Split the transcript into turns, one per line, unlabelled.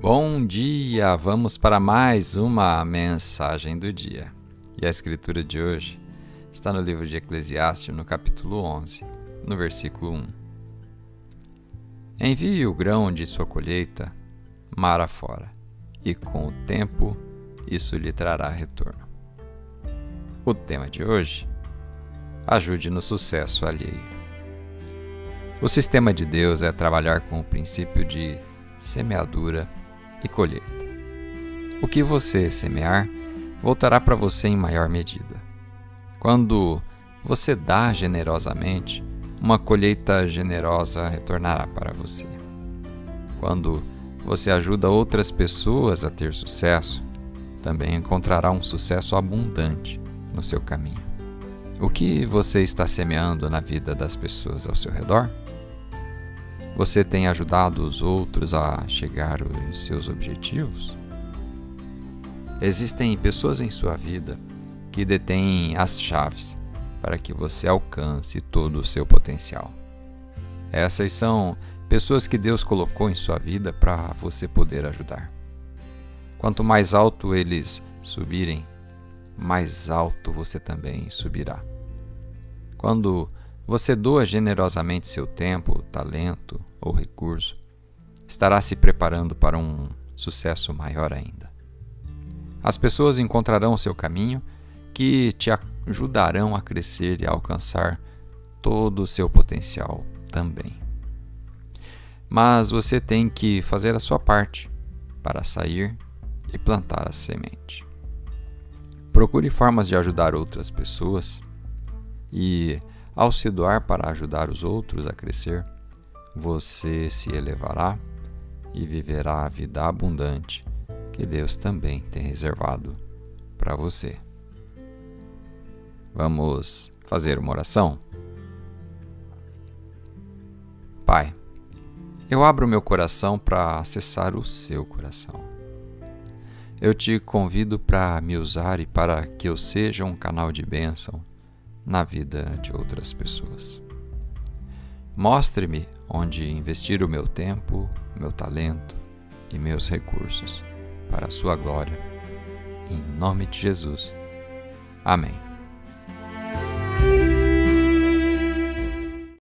Bom dia! Vamos para mais uma mensagem do dia. E a escritura de hoje está no livro de Eclesiastes, no capítulo 11, no versículo 1. Envie o grão de sua colheita mar afora, e com o tempo isso lhe trará retorno. O tema de hoje: ajude no sucesso alheio. O sistema de Deus é trabalhar com o princípio de semeadura e colheita. O que você semear voltará para você em maior medida. Quando você dá generosamente, uma colheita generosa retornará para você. Quando você ajuda outras pessoas a ter sucesso, também encontrará um sucesso abundante no seu caminho. O que você está semeando na vida das pessoas ao seu redor? Você tem ajudado os outros a chegar aos seus objetivos? Existem pessoas em sua vida que detêm as chaves para que você alcance todo o seu potencial. Essas são pessoas que Deus colocou em sua vida para você poder ajudar. Quanto mais alto eles subirem, mais alto você também subirá. Quando você doa generosamente seu tempo, talento ou recurso, estará se preparando para um sucesso maior ainda. As pessoas encontrarão seu caminho que te ajudarão a crescer e a alcançar todo o seu potencial também. Mas você tem que fazer a sua parte para sair e plantar a semente. Procure formas de ajudar outras pessoas e ao se doar para ajudar os outros a crescer, você se elevará e viverá a vida abundante que Deus também tem reservado para você. Vamos fazer uma oração? Pai, eu abro meu coração para acessar o seu coração. Eu te convido para me usar e para que eu seja um canal de bênção na vida de outras pessoas. Mostre-me onde investir o meu tempo, meu talento e meus recursos para a sua glória. Em nome de Jesus. Amém.